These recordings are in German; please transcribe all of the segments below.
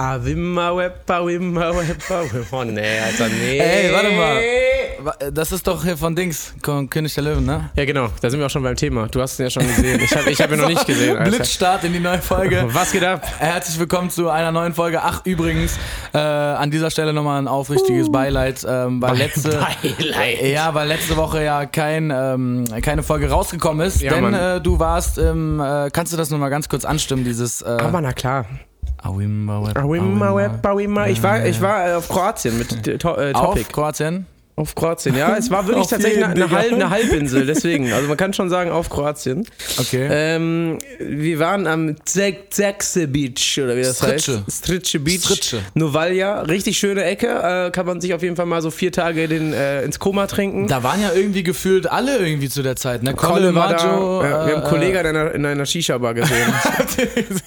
Ah, Wimmer, Wepper, Wimmer, Wepper. Oh nee, Alter, nee. Ey, warte mal. Wa- Das ist doch hier von Dings, König der Löwen, ne? Ja, genau, da sind wir auch schon beim Thema. Du hast ihn ja schon gesehen. Ich habe ich hab ihn noch nicht gesehen, Alter. Blitzstart in die neue Folge. Was geht ab? Herzlich willkommen zu einer neuen Folge. Ach, übrigens, äh, an dieser Stelle nochmal ein aufrichtiges Beileid, ähm, weil letzte, Beileid. ja, weil letzte Woche ja kein, ähm, keine Folge rausgekommen ist, Ja, denn äh, du warst, im, äh, kannst du das nochmal ganz kurz anstimmen, dieses, äh, Aber na klar. Awimba, Awimba. Wimmer. Ich war, ich war äh, auf Kroatien mit äh, äh, Topic. auf Kroatien. Auf Kroatien, ja. Es war wirklich tatsächlich jeden, eine. Halb, eine Halbinsel, deswegen. Also man kann schon sagen, auf Kroatien. Okay. Ähm, wir waren am Zekce Beach, oder wie das Strice. heißt. Strice Beach. Strice. Novalja. Richtig schöne Ecke. Äh, kann man sich auf jeden Fall mal so vier Tage den, äh, ins Koma trinken. da waren ja irgendwie gefühlt alle irgendwie zu der Zeit, ne? Kolle war da. Maggio, ja, wir haben einen äh, Kollegen in einer, in einer Shisha-Bar gesehen.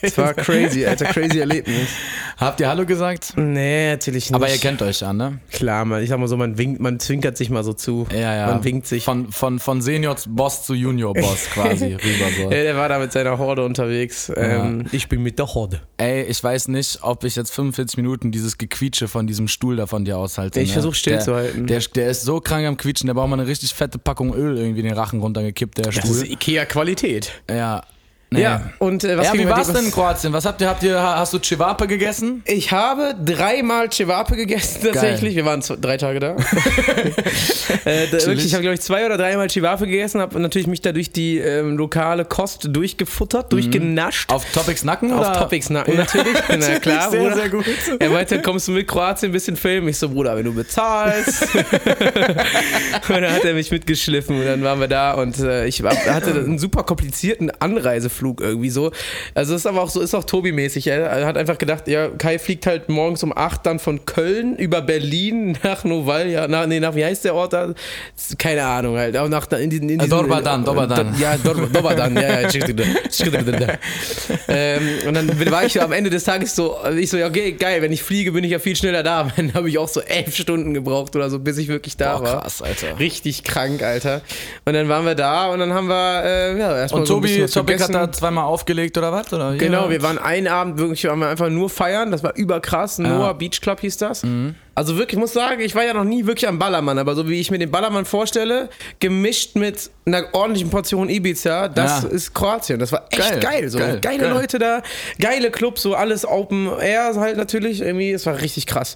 Das war crazy, Alter. Crazy Erlebnis. Habt ihr Hallo gesagt? Nee, natürlich nicht. Aber ihr kennt euch ja, ne? Klar, man, ich sag mal so, man winkt, man zwinkert sich mal so zu. Ja, ja. Man winkt sich. Von, von, von Senior-Boss zu Junior-Boss quasi rüber so. Ja, der war da mit seiner Horde unterwegs. Ähm, ich bin mit der Horde. Ey, ich weiß nicht, ob ich jetzt 45 Minuten dieses Gequietsche von diesem Stuhl da von dir aushalte. Ich ne? versuch still der, zu halten. Der, der ist so krank am Quietschen, der braucht mal eine richtig fette Packung Öl irgendwie in den Rachen runtergekippt, der Das Stuhl. ist Ikea-Qualität. ja. Nee. Ja, und äh, was ja, wie dir- war's denn in Kroatien? Was habt ihr, habt ihr, hast du Cevape gegessen? Ich habe dreimal Cevape gegessen tatsächlich. Wir waren zwei, drei Tage da. äh, da wirklich, ich habe glaube ich zwei oder dreimal Cevape gegessen, habe natürlich mich da durch die ähm, lokale Kost durchgefuttert, durchgenascht. Auf Topics Nacken Auf oder? Topics Nacken natürlich. Na klar, sehr, Bruder. sehr gut. Er meinte, kommst du mit Kroatien ein bisschen filmen? Ich so, Bruder, wenn du bezahlst. und dann hat er mich mitgeschliffen und dann waren wir da und äh, ich war, hatte einen super komplizierten Anreiseflug irgendwie so. Also ist aber auch so, ist auch Tobi-mäßig. Er hat einfach gedacht, ja, Kai fliegt halt morgens um 8 dann von Köln über Berlin nach Novalja, nach, nee, nach, wie heißt der Ort da? Keine Ahnung halt. Auch nach, in diesen, in Äh, diesen, Dorbadan, Dorbadan. Ja, Dor- Dorbadan, ja, ja. ähm, und dann war ich am Ende des Tages so, ich so, ja, okay, geil, wenn ich fliege, bin ich ja viel schneller da. Dann habe ich auch so elf Stunden gebraucht oder so, bis ich wirklich da Boah, war. krass, Alter. Richtig krank, Alter. Und dann waren wir da und dann haben wir, äh, ja, erstmal Und so ein bisschen Tobi, was Topic hat gegessen. Zweimal aufgelegt oder was? Oder? Genau, Ja. wir waren einen Abend wirklich, waren wir einfach nur feiern. Das war überkrass. Noah Beach Club hieß das. Mhm. Also wirklich, ich muss sagen, ich war ja noch nie wirklich am Ballermann, aber so wie ich mir den Ballermann vorstelle, gemischt mit einer ordentlichen Portion Ibiza, das Ja. ist Kroatien. Das war echt Geil, geil. so. geil, Geile geil. Leute da, geile Clubs, so alles Open Air halt natürlich. Irgendwie, es war richtig krass.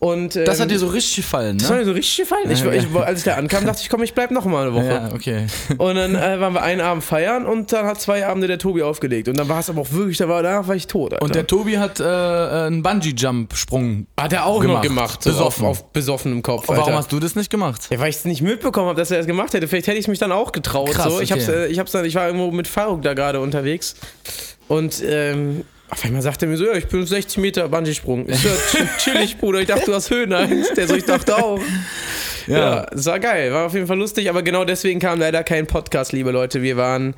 Und, Das ähm, hat dir so richtig gefallen, das hat ne? mir so richtig gefallen. Ich, Ja, ich, als ich da ankam, dachte ich, komm, ich bleib noch mal eine Woche. Ja, okay. Und dann äh, waren wir einen Abend feiern und dann hat zwei Abende der Tobi aufgelegt. Und dann war es aber auch wirklich, da war, danach war ich tot. Alter. Und der Tobi hat äh, einen Bungee-Jump-Sprung. hat er auch gemacht. noch gemacht. So Besoffen. Auf, auf besoffenem Kopf. Warum Alter. hast du das nicht gemacht? Ja, weil ich es nicht mitbekommen habe, dass er das gemacht hätte. Vielleicht hätte ich mich dann auch getraut. Krass, so. ich, hab's, okay. ich, hab's dann, ich war irgendwo mit Faruk da gerade unterwegs. Und ähm, auf einmal sagt er mir so: Ja, ich bin 60 Meter Bungee-Sprung. Ich ja, chill- chillig, Bruder. Ich dachte, du hast Höhenangst. Der so, ich dachte auch. Ja. es war geil, war auf jeden Fall lustig, aber genau deswegen kam leider kein Podcast, liebe Leute. Wir waren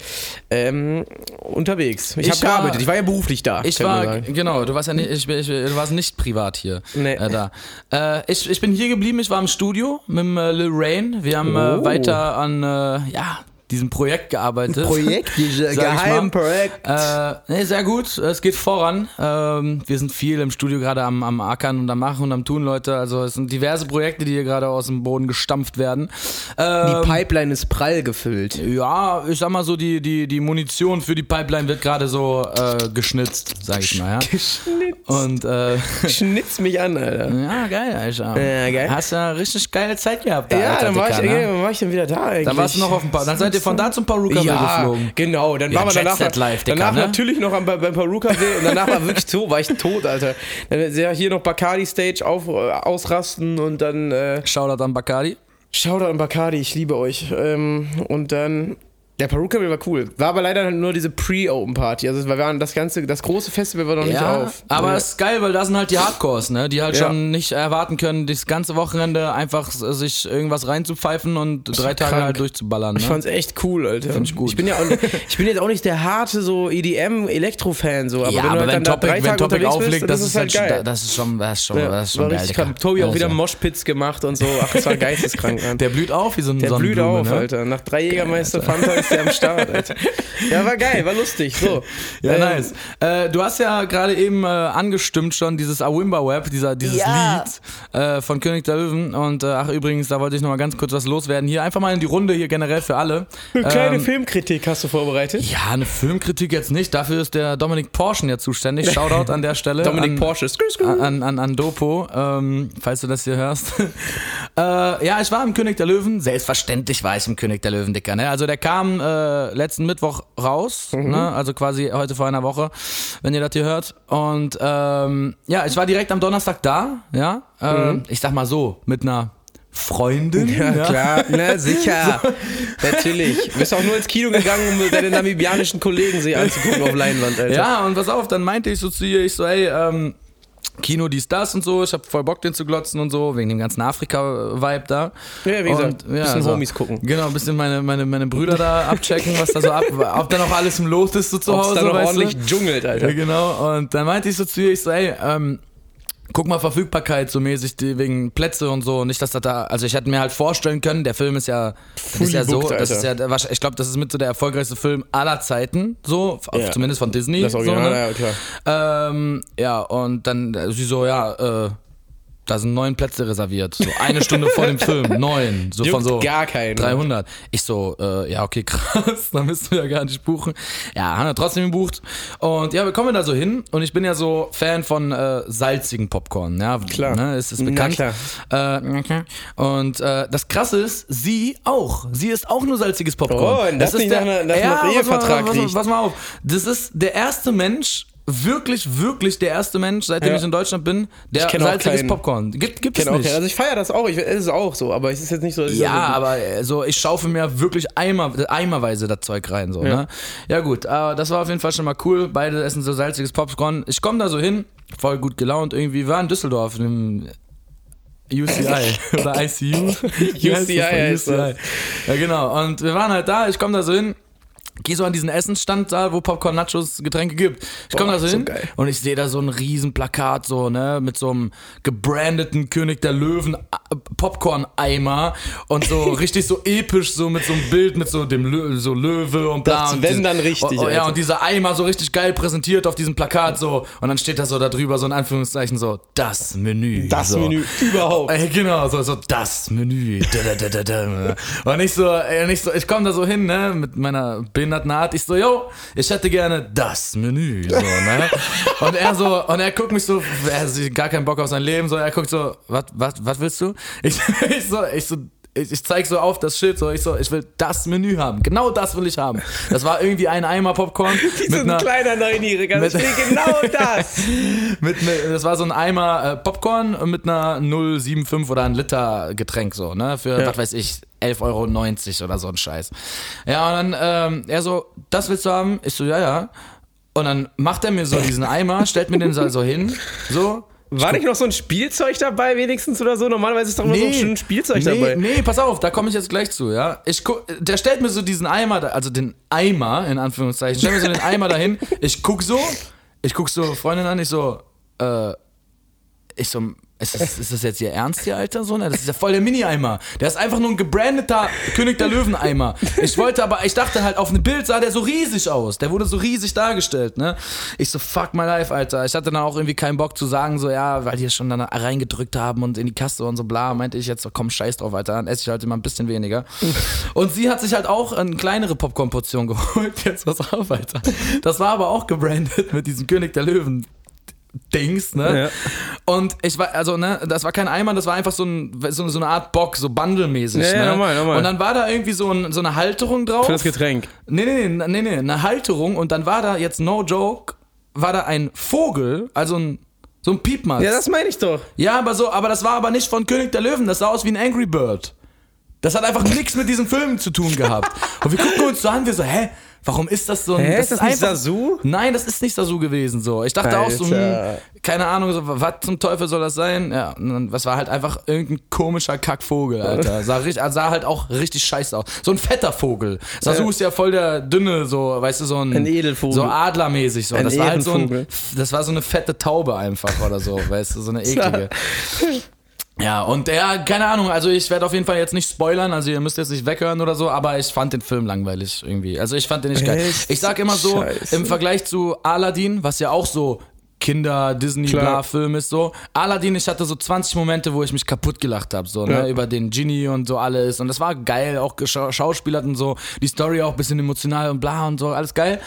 ähm, unterwegs. Ich, Ich habe gearbeitet, ich war ja beruflich da. Ich war, genau, du warst ja nicht, ich, ich, du warst nicht privat hier. Nee. Äh, da. Äh, ich, ich bin hier geblieben, ich war im Studio mit äh, Lil Rain. Wir haben Oh. äh, weiter an, äh, ja, diesem Projekt gearbeitet. Projekt. Geheimprojekt. Äh, nee, sehr gut. Es geht voran. Ähm, wir sind viel im Studio gerade am, am Ackern und am Machen und am Tun, Leute. Also es sind diverse Projekte, die hier gerade aus dem Boden gestampft werden. Ähm, Die Pipeline ist prall gefüllt. ja, ich sag mal so, die, die, die Munition für die Pipeline wird gerade so äh, geschnitzt, sag ich mal, ja. Geschnitzt. Und äh, Schnitz mich an, Alter. ja, geil, Alter. Ja, geil. Hast ja richtig geile Zeit gehabt. Da, Ja, Alter, dann war, ich, ne? ey, wann war ich dann wieder da eigentlich? Dann warst du noch auf dem pa Dann seid ihr von da zum Paruka ja, geflogen. genau. Dann Ja, waren wir Jet danach, Set Live, Dicker, danach ne? natürlich noch am, beim Paruka See und danach war wirklich so, war ich tot, Alter. Dann ja hier noch Bacardi Stage auf, äh, ausrasten und dann äh, Shoutout an Bacardi. Shoutout an Bacardi, ich liebe euch. Ähm, und dann der Paruka war cool. War aber leider nur diese Pre-Open-Party. Also wir waren das ganze, das große Festival war noch nicht Ja, auf. aber ja. es ist geil, weil da sind halt die Hardcores, ne? Die halt Ja. schon nicht erwarten können, das ganze Wochenende einfach sich irgendwas reinzupfeifen und drei Tage krank. halt durchzuballern. Ne? Ich fand's echt cool, Alter. Find ich gut. Ich bin ja auch, ich bin jetzt auch nicht der harte so EDM Elektro-Fan so, aber ja, wenn du aber halt wenn dann da Topic, drei Tage Topic auflegt, bist, das, ist halt schon, geil. das ist schon, das ist schon, Ja, das ist schon war geil. richtig Dicker. krank. Tobi auch wieder Moshpits gemacht und so. Ach, das war geisteskrank, Mann. Der blüht auf wie so ein Der blüht auf, ne? Alter. Nach drei Jägermeister Fanta warst du am Start, Alter. Ja, war geil, war lustig. So. Ja, Ähm, nice. Äh, du hast ja gerade eben äh, angestimmt schon dieses Awimba Web, dieser, dieses Ja. Lied äh, von König der Löwen. Und äh, ach übrigens, da wollte ich nochmal ganz kurz was loswerden. Hier einfach mal in die Runde, hier generell für alle. Eine kleine Ähm, Filmkritik hast du vorbereitet. Ja, eine Filmkritik jetzt nicht. Dafür ist der Dominik Porschen ja zuständig. Shoutout an der Stelle. Dominik an, Porsche. An, an, an Dopo, ähm, falls du das hier hörst. äh, ja, ich war im König der Löwen. Selbstverständlich war ich im König der Löwen, Dicker. Ne? Also der kam äh, letzten Mittwoch raus, ne? also quasi heute vor einer Woche, wenn ihr das hier hört. Und ähm, ja, ich war direkt am Donnerstag da, ja. Ähm, Ich sag mal so, mit einer Freundin. Ja, klar, na sicher. Natürlich. Du bist auch nur ins Kino gegangen, um deine namibianischen Kollegen sich anzugucken auf Leinwand, Alter. Ja, und pass auf, dann meinte ich so zu ihr, ich so, ey, ähm, Kino, dies, das und so, ich hab voll Bock, den zu glotzen und so, wegen dem ganzen Afrika-Vibe da. Ja, wie gesagt, Und, bisschen Homies gucken. Genau, ein bisschen meine, meine, meine Brüder da abchecken, was da so ab, ob da noch alles im Lot ist so zu Ob's Hause, da noch ordentlich du? dschungelt, Alter. Ja, genau, und dann meinte ich so zu ihr, ich so, ey, ähm, Guck mal, Verfügbarkeit so mäßig, die, wegen Plätze und so. Nicht, dass das da, also ich hätte mir halt vorstellen können, der Film ist ja, das ist ja so, booked, das ist ja, ich glaube, das ist mit so der erfolgreichste Film aller Zeiten, so, Ja. zumindest von Disney. Das Original, so, ne? ja, klar. Ähm, ja, und dann äh, sie so, ja, äh, da sind neun Plätze reserviert. So eine Stunde vor dem Film, neun. So von Juckt so gar keinen. 300. Ich so, äh, ja, okay, krass, dann müssen wir ja gar nicht buchen. Ja, haben wir trotzdem gebucht. Und ja, wir kommen da so hin und ich bin ja so Fan von äh, salzigen Popcorn. Ja, Klar. Ne, ist, ist Na bekannt. klar. Äh, na klar. und äh, das Krasse ist, sie auch. Sie ist auch nur salziges Popcorn. Oh, und das nicht nach einer- nach ja, Ehevertrag pass mal auf. Das ist der erste Mensch, wirklich, wirklich der erste Mensch, seitdem Ja. ich in Deutschland bin, der salziges keinen. Popcorn. Gibt, gibt es nicht. also ich feiere das auch, ich, es ist auch so, aber es ist jetzt nicht so. Ja, sage, aber äh, so, ich schaufe mir wirklich Eimer, eimerweise das Zeug rein, so, ne? Ja, gut, aber das war auf jeden Fall schon mal cool. Beide essen so salziges Popcorn. Ich komme da so hin, voll gut gelaunt irgendwie. Wir waren in Düsseldorf, im UCI oder ICU. UCI das. Ja, genau. Und wir waren halt da, ich komme da so hin. Geh so an diesen Essensstand da, wo Popcorn, Nachos, Getränke gibt. Ich komme da so hin geil. und ich sehe da so ein riesen Plakat so, ne, mit so einem gebrandeten König der Löwen Popcorn-Eimer und so richtig so episch, so mit so einem Bild mit so dem Lö so Löwe und bla. Das, und wenn dann richtig, Oh, oh, ja, und dieser Eimer so richtig geil präsentiert auf diesem Plakat so und dann steht da so da drüber so in Anführungszeichen so, das Menü. Das so. Menü überhaupt. Ey, genau, so, so das Menü. Da, da, da, da, da. Und ich so, ey, und ich so, ich komme da so hin, ne, mit meiner behinderten Art. Ich so, yo, ich hätte gerne das Menü. So, ne? Und er so, und er guckt mich so, er hat gar keinen Bock auf sein Leben, so, er guckt so, was, was, was willst du? Ich, ich so, ich so, ich, ich zeig so auf das Schild, so, ich so, ich will das Menü haben. Genau das will ich haben. Das war irgendwie ein Eimer Popcorn Wie so mit ein einer, kleiner Neunjähriger. Ich mit- will genau das. mit, mit, das war so ein Eimer äh, Popcorn mit einer 075 oder ein Liter Getränk so, ne? Für, Ja. was weiß ich, 11,90 Euro oder so ein Scheiß. Ja, und dann, ähm, er so, das willst du haben? Ich so, ja, ja. Und dann macht er mir so diesen Eimer, stellt mir den so hin, so. War nicht noch so ein Spielzeug dabei wenigstens oder so? Normalerweise ist doch immer so ein Spielzeug nee, dabei. Nee, pass auf, da komme ich jetzt gleich zu, ja. Ich guck, der stellt mir so diesen Eimer, da, also den Eimer, in Anführungszeichen, stellt mir so den Eimer dahin. Ich guck so, ich guck so Freundin an, ich so, äh, ich so, ist das, ist das jetzt ihr Ernst hier, Alter? So? Das ist ja voll der Mini-Eimer. Der ist einfach nur ein gebrandeter König der Löwen-Eimer. Ich wollte aber, ich dachte halt, auf einem Bild sah der so riesig aus. Der wurde so riesig dargestellt, ne? Ich so, fuck my life, Alter. Ich hatte dann auch irgendwie keinen Bock zu sagen, so, ja, weil die schon dann reingedrückt haben und in die Kasse und so, bla, meinte ich jetzt, so, komm, scheiß drauf, Alter. Dann esse ich halt immer ein bisschen weniger. Und sie hat sich halt auch eine kleinere Popcorn-Portion geholt. Jetzt pass auf, Alter. Das war aber auch gebrandet mit diesem König der Löwen. Dings, ne? Ja. Und ich war, also, ne, das war kein Eimer, das war einfach so, ein, so, so eine Art Bock, so bundlemäßig, Ja, ja, ne? normal, normal. Und dann war da irgendwie so, ein, so eine Halterung drauf. Für das Getränk. Nee, nee, nee, nee, nee, eine Halterung und dann war da jetzt no joke, war da ein Vogel, also ein, so ein Piepmatz. Ja, das meine ich doch. Ja, aber so, aber das war aber nicht von König der Löwen, das sah aus wie ein Angry Bird. Das hat einfach nichts mit diesem Film zu tun gehabt. Und wir gucken uns so an, wir so, hä, warum ist das so ein. Hä, ist das nicht Sasu? Nein, das ist nicht Sasu gewesen so. Ich dachte auch so, hm, Alter. keine Ahnung, so, was zum Teufel soll das sein? Ja, und dann, das war halt einfach irgendein komischer Kackvogel, Alter. Sah, richtig, sah halt auch richtig scheiße aus. So ein fetter Vogel. Sasu Ja. ist ja voll der dünne, so, weißt du, so ein. Ein Edelvogel. So adlermäßig so. Ein das war halt so ein, das war so eine fette Taube einfach oder so, weißt du, so eine eklige. Ja, und ja, keine Ahnung, also ich werde auf jeden Fall jetzt nicht spoilern, also ihr müsst jetzt nicht weghören oder so, aber ich fand den Film langweilig irgendwie. Also ich fand den nicht geil. Echt? Ich sag immer so, Scheiße. im Vergleich zu Aladdin, was ja auch so Kinder, Disney, Klar. bla, Film ist so. Aladdin, ich hatte so 20 Momente, wo ich mich kaputt gelacht habe, so, ne, Ja. über den Genie und so alles. Und das war geil, auch gescha- schauspielert und so. Die Story auch ein bisschen emotional und bla und so, alles geil.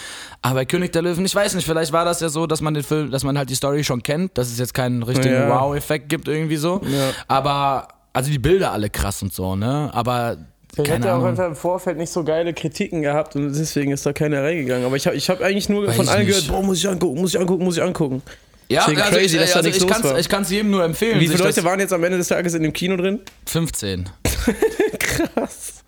Aber bei König der Löwen, ich weiß nicht, vielleicht war das ja so, dass man den Film, dass man halt die Story schon kennt, dass es jetzt keinen richtigen Ja. Wow-Effekt gibt irgendwie so. Ja. Aber, also die Bilder alle krass und so, ne? Aber, Ich hatte auch einfach im Vorfeld nicht so geile Kritiken gehabt und deswegen ist da keiner reingegangen. Aber ich habe ich hab eigentlich nur Weiß von allen gehört, boah, muss ich angucken, muss ich angucken, muss ich angucken. Ja, also crazy, ich, dass da also nichts ich kann's-. Ich kann es jedem nur empfehlen. Wie viele Leute waren jetzt am Ende des Tages in dem Kino drin? 15. Krass.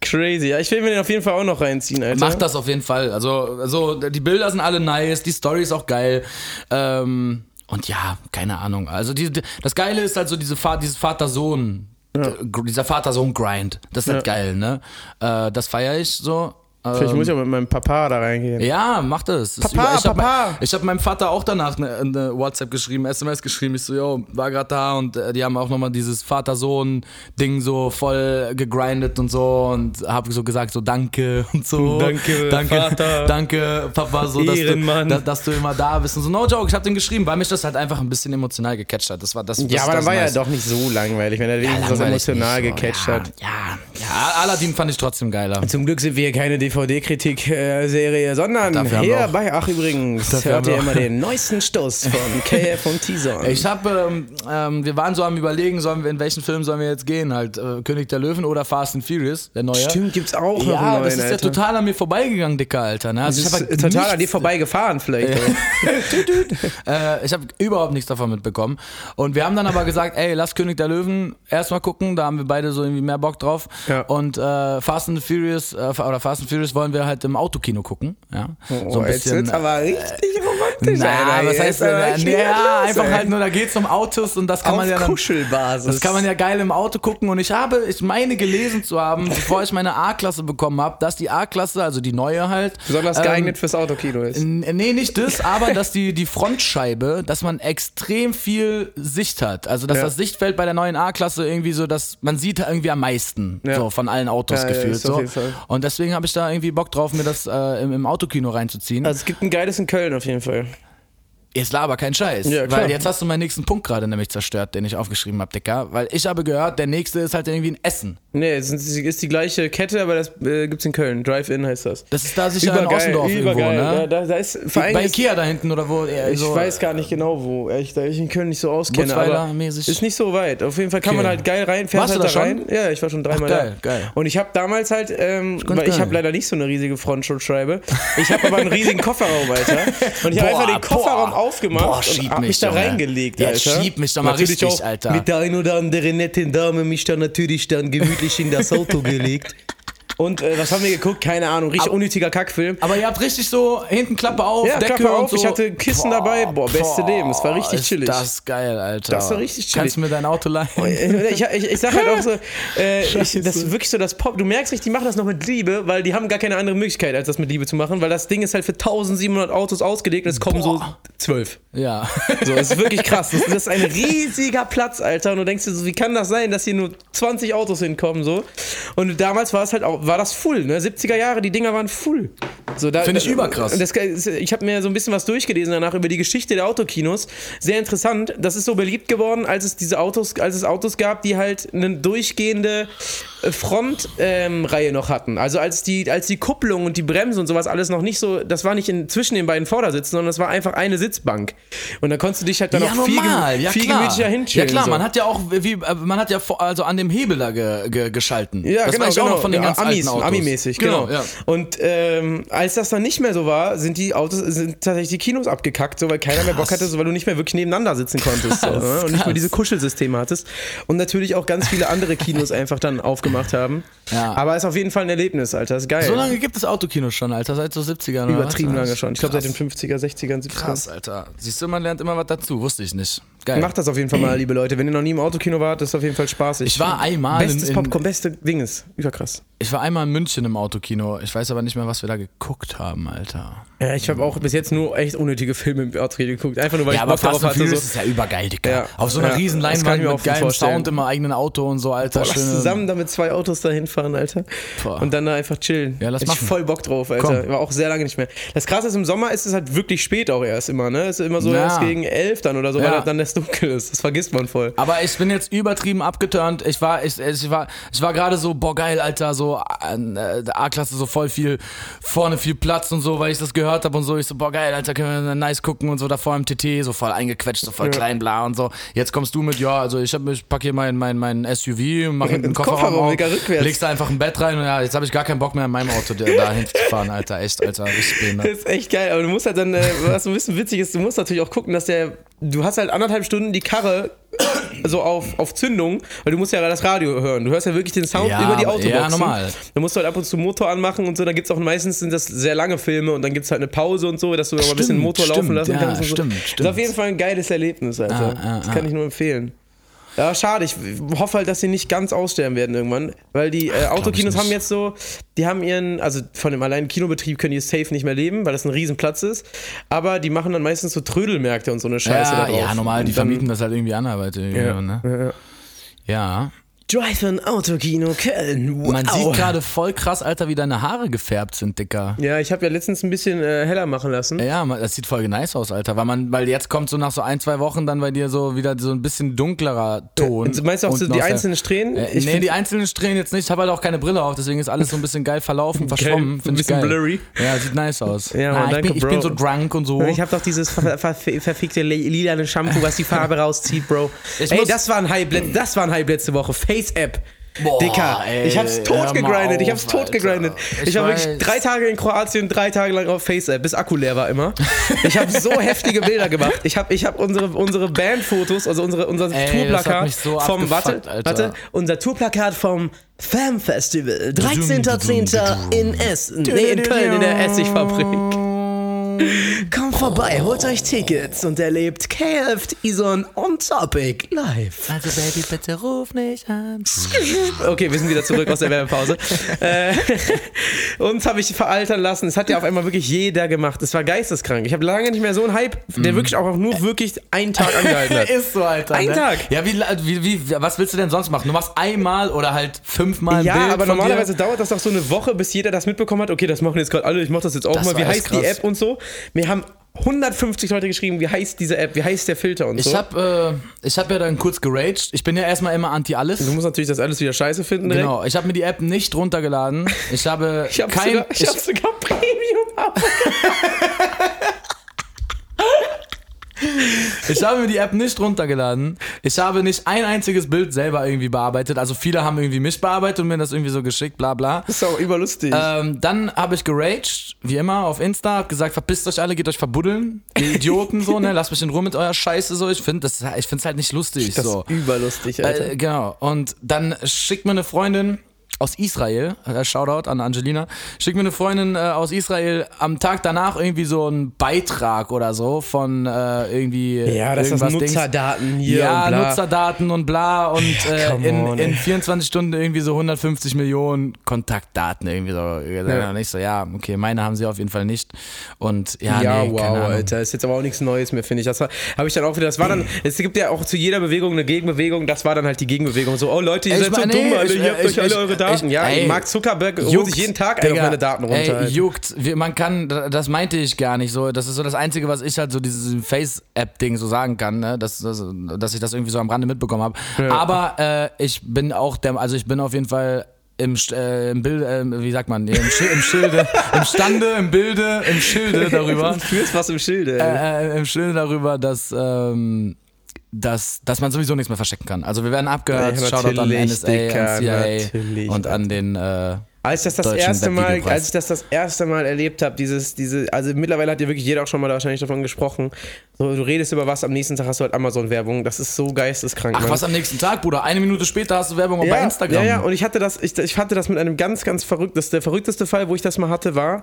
Crazy. Ja, ich will mir den auf jeden Fall auch noch reinziehen, Alter. Mach das auf jeden Fall. Also, also die Bilder sind alle nice, die Story ist auch geil. Ähm, und ja, keine Ahnung. Also die, das Geile ist halt so diese Va dieses Vater-Sohn, gr- dieser Vater-Sohn-Grind. Das ist halt Ja. geil, ne? Äh, das feiere ich so. Vielleicht Ähm, muss ich auch mit meinem Papa da reingehen. ja, mach das. das Papa, ich hab Papa. mein- Ich habe meinem Vater auch danach eine, eine WhatsApp geschrieben, SMS geschrieben. Ich so, yo, war gerade da und äh, die haben auch nochmal dieses Vater-Sohn-Ding so voll gegrindet und so und habe so gesagt, so danke und so. Danke, danke, Vater. danke, Papa, so, dass du, dass, dass du immer da bist und so. No joke, ich habe den geschrieben, weil mich das halt einfach ein bisschen emotional gecatcht hat. Das war das. das Ja, aber das dann war nice. ja doch nicht so langweilig, wenn er wenigstens was langweilig emotional nicht so. gecatcht ja, hat. Ja, ja, Aladdin fand ich trotzdem geiler. Zum Glück sind wir keine DVD-Kritik-Serie, sondern Dafür hier bei Ach übrigens Dafür hört ihr immer den neuesten Stoß von KF und Teaser. Ich habe, ähm, ähm, wir waren so am überlegen, sollen wir, in welchen Film sollen wir jetzt gehen? Halt äh, König der Löwen oder Fast and Furious, der neue. Stimmt, gibt's auch noch Ja, neuen, das ist ja Alter. total an mir vorbeigegangen, Dicker, Alter. Ne? Also ich ist total an dir vorbeigefahren vielleicht. äh, ich habe überhaupt nichts davon mitbekommen. Und wir haben dann aber gesagt, ey, lass König der Löwen erstmal gucken, da haben wir beide so irgendwie mehr Bock drauf. Ja. Und äh, Fast and Furious, äh, oder Fast and Furious wollen wir halt im Autokino gucken. Ja? Oh, jetzt wird's aber richtig romantisch. Na, Alter. was heißt denn? richtig Ja, einfach ey. halt nur, da geht's um Autos und das kann man Auf ja dann. Kuschelbasis. Das kann man ja geil im Auto gucken und ich habe, ich meine gelesen zu haben, bevor ich meine A-Klasse bekommen habe, dass die A-Klasse, also die neue halt, Besonders ähm, geeignet fürs Autokino ist. Nee, nicht das, aber dass die, die Frontscheibe, dass man extrem viel Sicht hat. Also, dass Ja. das Sichtfeld bei der neuen A-Klasse irgendwie so, dass man sieht irgendwie am meisten Ja. so von allen Autos gefühlt. so. Und deswegen habe ich da irgendwie Bock drauf, mir das äh, im, im Autokino reinzuziehen. Also es gibt ein geiles in Köln auf jeden Fall. Jetzt laber kein Scheiß. Ja, klar. weil jetzt hast du meinen nächsten Punkt gerade nämlich zerstört, den ich aufgeschrieben habe, Dicker. Weil ich habe gehört, der nächste ist halt irgendwie in Essen. Nee, es ist die gleiche Kette, aber das äh, gibt's in Köln. Drive-In heißt das. Das ist da sicher in Ossendorf irgendwo, übergeil. ne? Ja, da, da ist Bei ist- Ikea da hinten oder wo? eher Ich so, weiß gar nicht genau wo, ehrlich, da ich in Köln nicht so auskenne, aber ist nicht so weit. Auf jeden Fall kann Okay. man halt geil rein, fährt Warst halt du da da rein. Ja, ich war schon dreimal Ach, geil, da. geil. Und ich habe damals halt, ähm, weil ich habe leider nicht so eine riesige Frontschutzscheibe. Ich habe aber einen riesigen Kofferraum, Alter. Und ich habe einfach den Kofferraum. Aufgemacht Boah, und hab mich da reingelegt, Jetzt Alter. schieb mich doch mal Natürlich richtig, auch Alter. Mit der ein oder anderen netten Dame mich dann natürlich dann gemütlich in das Auto gelegt. Und äh, was haben wir geguckt? Keine Ahnung, richtig Aber- unnötiger Kackfilm. Aber ihr habt richtig so hinten Klappe auf, Ja, Decke Klappe und auf, so. ich hatte Kissen dabei. Boah, beste Leben. Es war richtig chillig. Das ist geil, Alter. Das war richtig chillig. Kannst du mir dein Auto leihen? Ich, ich, ich sag halt auch so, äh, ich, das ist wirklich so das Pop. Du merkst nicht, die machen das noch mit Liebe, weil die haben gar keine andere Möglichkeit, als das mit Liebe zu machen, weil das Ding ist halt für 1700 Autos ausgelegt und es kommen so Boah. zwölf. Ja. So, es ist wirklich krass. Das, das ist ein riesiger Platz, Alter. Und du denkst dir so, wie kann das sein, dass hier nur 20 Autos hinkommen, so. Und damals war es halt auch, war das full, ne? 70er Jahre, die Dinger waren full. So, da, Finde ich überkrass. Das, ich habe mir so ein bisschen was durchgelesen danach über die Geschichte der Autokinos. Sehr interessant. Das ist so beliebt geworden, als es diese Autos, als es Autos gab, die halt eine durchgehende Frontreihe noch hatten. Also als die, als die Kupplung und die Bremse und sowas alles noch nicht so, das war nicht in, zwischen den beiden Vordersitzen, sondern das war einfach eine Sitzbank. Und da konntest du dich halt dann Ja, auch viel, normal, gem- ja viel klar. gemütlicher Ja hinchillen. klar, so. man hat ja auch, wie, äh, man hat ja also an dem Hebel da ge, ge, geschalten. Ja, das genau, weiß ich auch genau. noch von den ja, ganz Amis, alten Autos. Ami-mäßig, genau. ja. Und ähm, als das dann nicht mehr so war, sind die Autos, sind tatsächlich die Kinos abgekackt, so weil keiner mehr Bock hatte, so weil du nicht mehr wirklich nebeneinander sitzen konntest so, Krass, ne? und nicht mehr krass. diese Kuschelsysteme hattest. Und natürlich auch ganz viele andere Kinos einfach dann aufgemacht haben. Ja. Aber ist auf jeden Fall ein Erlebnis, Alter. Ist geil. So lange gibt es Autokinos schon, Alter, seit so 70ern oder Übertrieben lange schon. Ich glaube seit den 50er, 60ern, 70ern. Krass, Alter. Siehst du, man lernt immer was dazu, wusste ich nicht. Geil. Macht das auf jeden Fall mal, liebe Leute. Wenn ihr noch nie im Autokino wart, ist auf jeden Fall spaßig. Ich war einmal Bestes in- in- Popcorn, beste Dinges. Überkrass. Ich war einmal in München im Autokino. Ich weiß aber nicht mehr, was wir da geguckt haben, Alter. Ja, ich habe auch bis jetzt nur echt unnötige Filme im Autokino geguckt. Einfach nur, weil Ja, ich aber Bock Fast and hatte. So. ist ja übergeil, Digga. Ja. Auf so einer Ja, riesen Leinwand mit geilem vorstellen. Sound im eigenen Auto und so, Alter. Boah, lass zusammen da mit zwei Autos dahin fahren, Alter. Boah. Und dann da einfach chillen. Ja, lass ich machen. voll Bock drauf, Alter. Komm. War auch sehr lange nicht mehr. Das krasse ist, im Sommer ist es halt wirklich spät auch erst immer, ne? Es ist immer so erst gegen elf dann oder so, weil dann erst dunkel ist. Das vergisst man voll. Aber ich bin jetzt übertrieben abgeturnt. Ich war, ich, ich war, ich war gerade so, boah geil, Alter, so äh, A-Klasse, so voll viel vorne viel Platz und so, weil ich das gehört habe und so. Ich so, boah geil, Alter, können wir nice gucken und so davor im TT, so voll eingequetscht, so voll Ja. klein, bla und so. Jetzt kommst du mit, ja, also ich hab, ich pack hier mein, mein, mein SUV, mach hinten den Kofferraum Kofferraum, auf, rückwärts. legst da einfach ein Bett rein und ja, jetzt habe ich gar keinen Bock mehr in meinem Auto da da hinzufahren, Alter, echt, Alter, richtig Das behindert. ist echt geil, aber du musst halt dann, äh, was so ein bisschen witzig ist, du musst natürlich auch gucken, dass der, du hast halt anderthalb Stunden die Karre so auf, auf Zündung, weil du musst ja das Radio hören. Du hörst ja wirklich den Sound Ja, über die Autoboxen. ja, normal. Dann musst du halt ab und zu Motor anmachen und so, dann gibt es auch meistens sind das sehr lange Filme und dann gibt es halt eine Pause und so, dass du noch mal ein bisschen den Motor Stimmt, laufen lassen ja, kannst. Und so. stimmt, Das ist stimmt. auf jeden Fall ein geiles Erlebnis, Alter. Ah, ah, das kann ah. ich nur empfehlen. Ja, schade. Ich hoffe halt, dass sie nicht ganz aussterben werden irgendwann. Weil die äh, Autokinos haben jetzt so, die haben ihren, also von dem alleinen Kinobetrieb können die safe nicht mehr leben, weil das ein Riesenplatz ist. Aber die machen dann meistens so Trödelmärkte und so eine Scheiße da Ja, drauf. ja, normal, die Und dann- vermieten das halt irgendwie anderweitig. Ja, ne? ja, ja. Ja. Drive-In Autokino Köln. Wow. Man sieht gerade voll krass, Alter, wie deine Haare gefärbt sind, Dicker. Ja, ich habe ja letztens ein bisschen äh, heller machen lassen. Ja, das sieht voll nice aus, Alter. Weil man, weil jetzt kommt so nach so ein, zwei Wochen dann bei dir so wieder so ein bisschen dunklerer Ton. Und meinst du auch so die einzelnen Strähnen? Äh, Ich nee, die einzelnen Strähnen jetzt nicht. Ich habe halt auch keine Brille auf, deswegen ist alles so ein bisschen geil verlaufen, verschwommen. ein Find ich bisschen geil. blurry. Ja, sieht nice aus. Ja, ah, Mann, ich, danke, bin, ich bin so drunk und so. Ich habe doch dieses ver ver verfickte li- lilane Shampoo, was die Farbe rauszieht, Bro. Ich ey, das war ein Hype, das war ein Hype letzte Woche. Face App. Boah, Dicker, ey, ich hab's tot gegrindet, ich hab's tot gegrindet. Ich, Ich war wirklich drei Tage in Kroatien, drei Tage lang auf Face App, bis Akku leer war immer. Ich habe so heftige Bilder gemacht. Ich habe ich hab unsere, unsere Bandfotos, also unsere, unser Ey, Tourplakat so vom, warte, warte, unser Tourplakat vom Fam Festival, 13.10. in Essen, nee, in Köln in der Essigfabrik. Kommt vorbei, holt euch Tickets und erlebt KF Ison on Topic live. Also Baby, bitte ruf nicht an. Okay, wir sind wieder zurück aus der Werbepause. äh, uns habe ich veraltern lassen. Es hat ja auf einmal wirklich jeder gemacht. Es war geisteskrank. Ich habe lange nicht mehr so einen Hype, Mhm. der wirklich auch nur wirklich einen Tag angehalten hat. Ist so, Alter. Ein ne? Tag. Ja, wie, wie, wie, was willst du denn sonst machen? Du machst einmal oder halt fünfmal ein Ja, Bild aber normalerweise dir. dauert das doch so eine Woche, bis jeder das mitbekommen hat. Okay, das machen jetzt gerade alle. Ich mache das jetzt auch Das mal. Wie heißt die krass. App und so? Mir haben 150 Leute geschrieben, wie heißt diese App, wie heißt der Filter und so. Ich hab, äh, ich hab ja dann kurz geraged. Ich bin ja erstmal immer anti alles. du musst natürlich das alles wieder scheiße finden. Direkt. Genau, ich habe mir die App nicht runtergeladen. Ich habe Ich habe kein. sogar, ich hab sogar Premium. Ich habe mir die App nicht runtergeladen. Ich habe nicht ein einziges Bild selber irgendwie bearbeitet. Also viele haben irgendwie mich bearbeitet und mir das irgendwie so geschickt, bla bla. Das ist auch überlustig. Ähm, dann habe ich geraged, wie immer, auf Insta, hab gesagt, verpisst euch alle, geht euch verbuddeln. Die Idioten so, ne? Lasst mich in Ruhe mit eurer Scheiße so. Ich finde das, ich find's halt nicht lustig. das so. ist überlustig, Alter. Äh, genau. Und dann schickt mir eine Freundin aus Israel, äh, Shoutout an Angelina, schickt mir eine Freundin äh, aus Israel am Tag danach irgendwie so einen Beitrag oder so von äh, irgendwie ja, das ist. Nutzerdaten hier Ja, und. Nutzerdaten und bla und äh, come in, on, in ey. 24 Stunden irgendwie so 150 Millionen Kontaktdaten irgendwie so. Ja. Nicht so, ja, okay, meine haben sie auf jeden Fall nicht. Und ja, Ja, nee, wow. Alter. Ist jetzt aber auch nichts Neues mehr, finde ich. Das habe ich dann auch wieder. Das war dann. Es gibt ja auch zu jeder Bewegung eine Gegenbewegung. Das war dann halt die Gegenbewegung. So, oh Leute, ihr Ich seid so meine, dumm, nee, Alter. ich- Ihr habt ich- euch alle eure Daten. Ich- ja, ey, Mark Zuckerberg holt Juckt, sich jeden Tag Digga, meine Daten runter. Ey, juckt. Man kann, das meinte ich gar nicht so. Das ist so das Einzige, was ich halt so dieses Face-App-Ding so sagen kann, ne? dass, dass, dass ich das irgendwie so am Rande mitbekommen habe. Aber äh, ich bin auch der, also ich bin auf jeden Fall im, äh, im Bild, äh, wie sagt man, im, Schi im Schilde, im Stande, im Bilde, im Schilde darüber. Du führst was im Schilde. äh, äh, im Schilde darüber, dass, ähm, dass, dass man sowieso nichts mehr verstecken kann. Also wir werden abgehört, Ja, Shoutout an NSA, an CIA natürlich, und an den äh, Als ich das das erste Mal, als ich das das erste Mal erlebt habe, dieses, diese, also mittlerweile hat ja wirklich jeder auch schon mal wahrscheinlich davon gesprochen, So, du redest über was, am nächsten Tag hast du halt Amazon-Werbung. Das ist so geisteskrank. Ach, Mann. was am nächsten Tag, Bruder? Eine Minute später hast du Werbung bei Instagram. Ja, ja, und ich hatte das, ich, ich hatte das mit einem ganz, ganz verrücktes. Der verrückteste Fall, wo ich das mal hatte, war,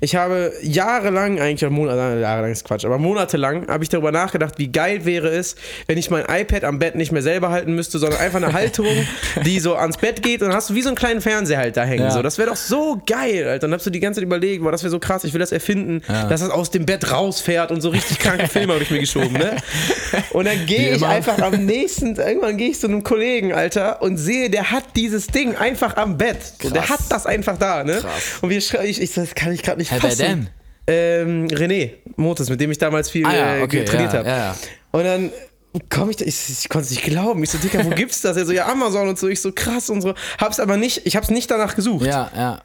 ich habe jahrelang, eigentlich Monate, jahrelang ist Quatsch, aber monatelang habe ich darüber nachgedacht, wie geil wäre es, wenn ich mein iPad am Bett nicht mehr selber halten müsste, sondern einfach eine Halterung, die so ans Bett geht und dann hast du wie so einen kleinen Fernseher halt da hängen. Ja. So. Das wäre doch so geil, Alter. Dann hast du die ganze Zeit überlegt, boah, das wäre so krass, ich will das erfinden, dass das aus dem Bett rausfährt und so richtig kranke Filme habe ich mir geschoben, ne? Und dann gehe ich einfach am nächsten, irgendwann gehe ich zu einem Kollegen, Alter, und sehe, der hat dieses Ding einfach am Bett. So, der hat Krass. das einfach da, ne? Krass. Und wir schreiben, ich, ich, das kann ich gerade nicht Hä, wer fassen. Ähm, René Motes, mit dem ich damals viel Ah ja, äh, okay, trainiert ja, habe. ja, ja. Und dann komme ich, da, ich, ich konnte es nicht glauben. Ich so, Dicker, wo gibt's das? Er so, ja, Amazon und so. Ich so, krass und so. Hab's aber nicht, ich hab's nicht danach gesucht. Ja, ja.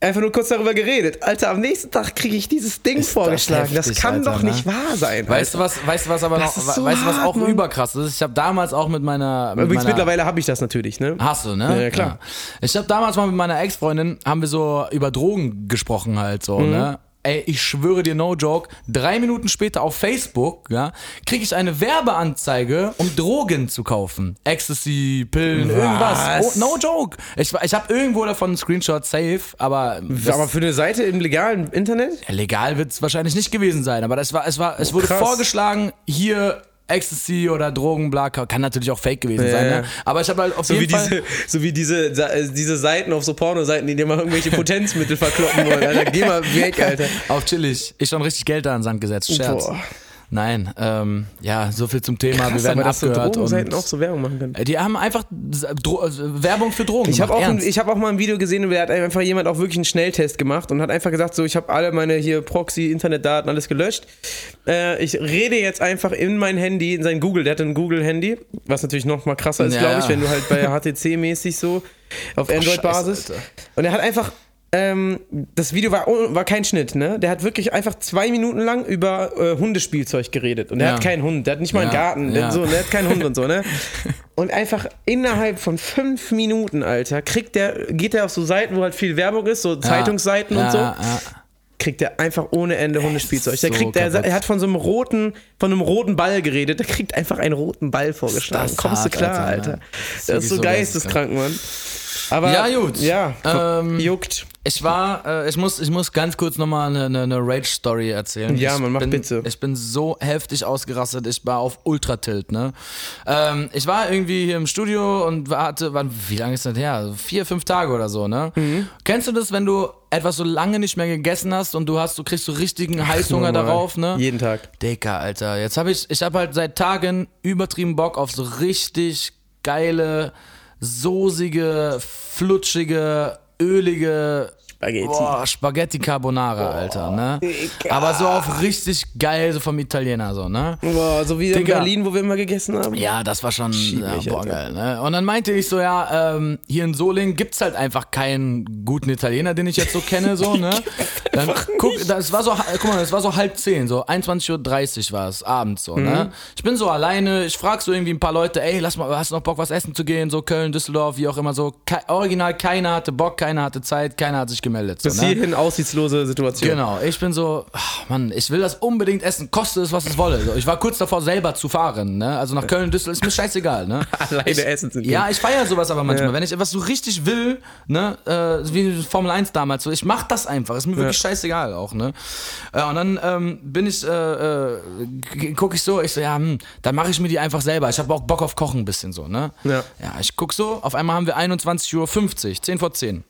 Einfach nur kurz darüber geredet. Alter, am nächsten Tag kriege ich dieses Ding Ist das vorgeschlagen. Das, heftig, kann Alter, doch ne? nicht wahr sein. Weißt du was, weißt du was aber Das noch, so weißt du was auch Mann. überkrass ist? Ich habe damals auch mit meiner, mit Übrigens, meiner mittlerweile habe ich das natürlich, ne? Hast du, ne? Ja, klar. Ich habe damals mal mit meiner Ex-Freundin, haben wir so über Drogen gesprochen halt so, Mhm. ne? Ey, ich schwöre dir, no joke, drei Minuten später auf Facebook, ja, kriege ich eine Werbeanzeige, um Drogen zu kaufen. Ecstasy, Pillen, irgendwas. Oh, Was? no joke. Ich, ich habe irgendwo davon einen Screenshot safe, aber, Aber für eine Seite im legalen Internet? legal wird es wahrscheinlich nicht gewesen sein. Aber das war, es war, es wurde krass. vorgeschlagen, hier Ecstasy oder Drogen, bla, kann natürlich auch fake gewesen sein, ja. ne? Aber ich habe halt auf So wie, jeden Fall... diese, so wie diese, äh, diese Seiten auf so Pornoseiten, die dir mal irgendwelche Potenzmittel verkloppen wollen. Alter, geh mal weg, Alter. Auf chillig. Ich schon richtig Geld da in den Sand gesetzt. Scherz. Boah. Nein, ähm, ja, so viel zum Thema. Krass, wir werden aber dass so abgehört. Drogenseiten und, auch so Werbung machen können. Die haben einfach Dro äh, Werbung für Drogen Ich habe gemacht. auch, ein, ich auch mal ein Video gesehen, da hat einfach jemand auch wirklich einen Schnelltest gemacht und hat einfach gesagt, so, ich habe alle meine hier Proxy-Internetdaten alles gelöscht. Äh, ich rede jetzt einfach in mein Handy, in sein Google, der hat ein Google-Handy, was natürlich noch mal krasser ist, Ja. glaube ich, wenn du halt bei HTC-mäßig so auf Android-Basis. Und er hat einfach ähm, das Video war, war kein Schnitt, ne? Der hat wirklich einfach zwei Minuten lang über äh, Hundespielzeug geredet. Und der Ja. hat keinen Hund, der hat nicht mal einen Ja, Garten, der, ja. so, der hat keinen Hund und so, ne? Und einfach innerhalb von fünf Minuten, Alter, kriegt der, geht er auf so Seiten, wo halt viel Werbung ist, so Zeitungsseiten und so, Ja, kriegt er einfach ohne Ende Hundespielzeug. Der so kriegt, er, er hat von so einem roten, von einem roten Ball geredet, der kriegt einfach einen roten Ball vorgeschlagen. das Kommst du hart, klar, Alter, Alter? ne? Das ist Das ist so geisteskrank, Mann. Aber, Ja, gut. Ja, Ähm, juckt. Ich war, äh, ich muss, ich muss ganz kurz nochmal eine, eine, eine Rage-Story erzählen. Ja, ich Mann, mach bin, bitte. Ich bin so heftig ausgerastet, ich war auf Ultratilt, ne? Ähm, ich war irgendwie hier im Studio und hatte, wann, wie lange ist das her? So Vier, fünf Tage oder so, ne? Mhm. Kennst du das, wenn du etwas so lange nicht mehr gegessen hast und du hast, du kriegst so richtigen Heißhunger Normal. darauf, ne? Jeden Tag. Dicker, Alter. Jetzt habe ich, ich habe halt seit Tagen übertrieben Bock auf so richtig geile, soßige, flutschige, ölige Spaghetti. Boah, Spaghetti Carbonara, Alter, ne? Digga. Aber so auf richtig geil, so vom Italiener, so, ne? Boah, so wie in Digga. Berlin, wo wir immer gegessen haben. Ja, das war schon ja, boah, Alter. geil, ne? Und dann meinte ich so, ja, ähm, hier in Solingen gibt's halt einfach keinen guten Italiener, den ich jetzt so kenne, so, ne? Dann guck, das war so, guck mal, das war so halb zehn, so 21.30 Uhr war es abends, so, Mhm. ne? Ich bin so alleine, ich frag so irgendwie ein paar Leute, ey, lass mal, hast du noch Bock, was essen zu gehen? So Köln, Düsseldorf, wie auch immer, so. Ke original, keiner hatte Bock, keiner hatte Zeit, keiner hat sich gemeldet, so, Bis ne? hierhin aussichtslose Situation. Genau, ich bin so, ach, Mann, ich will das unbedingt essen, koste es, was es wolle. So, ich war kurz davor, selber zu fahren, ne? Also nach Köln, Düsseldorf, ist mir scheißegal, ne? Alleine ich, essen zu gehen. Ja, ich feiere sowas aber manchmal. Ja. Wenn ich etwas so richtig will, ne, äh, wie Formel 1 damals, so, ich mach das einfach, ist mir wirklich scheißegal auch, ne? Äh, und dann ähm, bin ich, äh, äh, gucke ich so, ich so, ja, hm, dann mache ich mir die einfach selber. Ich habe auch Bock auf Kochen ein bisschen so, ne? Ja. Ja, ich guck so, auf einmal haben wir 21.50 Uhr, 10 vor 10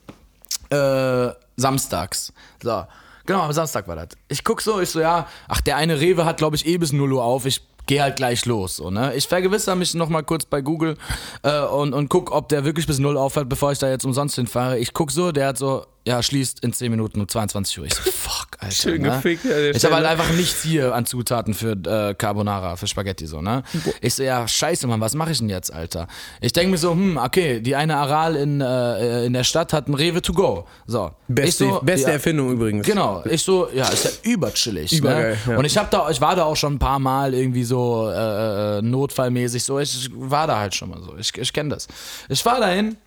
äh, samstags. So, genau, am Samstag war das. Ich guck so, ich so, ja, ach, der eine Rewe hat, glaube ich, eh bis 0 Uhr auf. Ich gehe halt gleich los. So, ne? Ich vergewissere mich nochmal kurz bei Google äh, und, und guck, ob der wirklich bis 0 aufhört, bevor ich da jetzt umsonst hinfahre. Ich guck so, der hat so, ja, schließt in 10 Minuten um 22 Uhr. Ich so, fuck, Alter. Schön ne? gefickt an der Ich habe halt einfach nichts hier an Zutaten für äh, Carbonara, für Spaghetti so, ne? Ich so, ja, scheiße, Mann, was mache ich denn jetzt, Alter? Ich denke mir so, hm, okay, die eine Aral in, äh, in der Stadt hat ein Rewe to go. So. Beste, ich so, beste ja, Erfindung übrigens. Genau, ich so, ja, ist ja überchillig. Übergeil, ne? ja. Und ich hab da, ich war da auch schon ein paar Mal irgendwie so äh, äh, notfallmäßig so. Ich war da halt schon mal so. Ich, ich kenne das. Ich war dahin.